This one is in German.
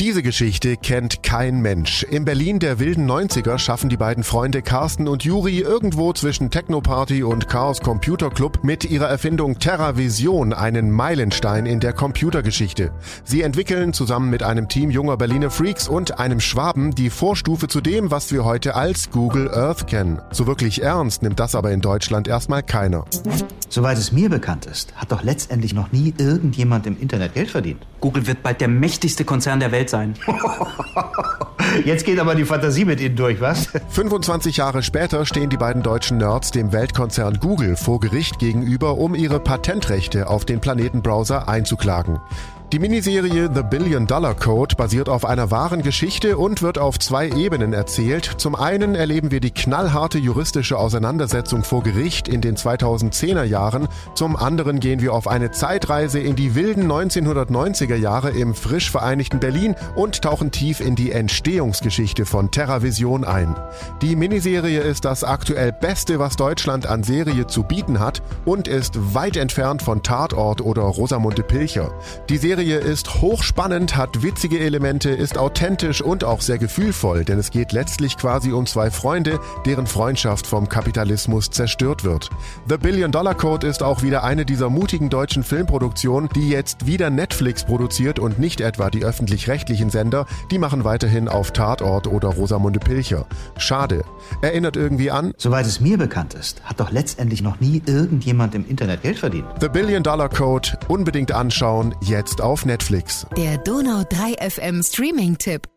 Diese Geschichte kennt kein Mensch. Im Berlin der wilden 90er schaffen die beiden Freunde Carsten und Juri irgendwo zwischen Technoparty und Chaos Computer Club mit ihrer Erfindung TerraVision einen Meilenstein in der Computergeschichte. Sie entwickeln zusammen mit einem Team junger Berliner Freaks und einem Schwaben die Vorstufe zu dem, was wir heute als Google Earth kennen. So wirklich ernst nimmt das aber in Deutschland erstmal keiner. Soweit es mir bekannt ist, hat doch letztendlich noch nie irgendjemand im Internet Geld verdient. Google wird bald der mächtigste Konzern der Welt sein. Jetzt geht aber die Fantasie mit Ihnen durch, was? 25 Jahre später stehen die beiden deutschen Nerds dem Weltkonzern Google vor Gericht gegenüber, um ihre Patentrechte auf den Planetenbrowser einzuklagen. Die Miniserie The Billion Dollar Code basiert auf einer wahren Geschichte und wird auf zwei Ebenen erzählt. Zum einen erleben wir die knallharte juristische Auseinandersetzung vor Gericht in den 2010er Jahren. Zum anderen gehen wir auf eine Zeitreise in die wilden 1990er Jahre im frisch vereinigten Berlin und tauchen tief in die Entstehungsgeschichte von TerraVision ein. Die Miniserie ist das aktuell Beste, was Deutschland an Serie zu bieten hat und ist weit entfernt von Tatort oder Rosamunde Pilcher. Die Serie Serie ist hochspannend, hat witzige Elemente, ist authentisch und auch sehr gefühlvoll, denn es geht letztlich quasi um zwei Freunde, deren Freundschaft vom Kapitalismus zerstört wird. The Billion Dollar Code ist auch wieder eine dieser mutigen deutschen Filmproduktionen, die jetzt wieder Netflix produziert und nicht etwa die öffentlich-rechtlichen Sender, die machen weiterhin auf Tatort oder Rosamunde Pilcher. Schade. Erinnert irgendwie an? Soweit es mir bekannt ist, hat doch letztendlich noch nie irgendjemand im Internet Geld verdient. The Billion Dollar Code unbedingt anschauen, jetzt auf Netflix. Der Donau 3 FM Streaming-Tipp.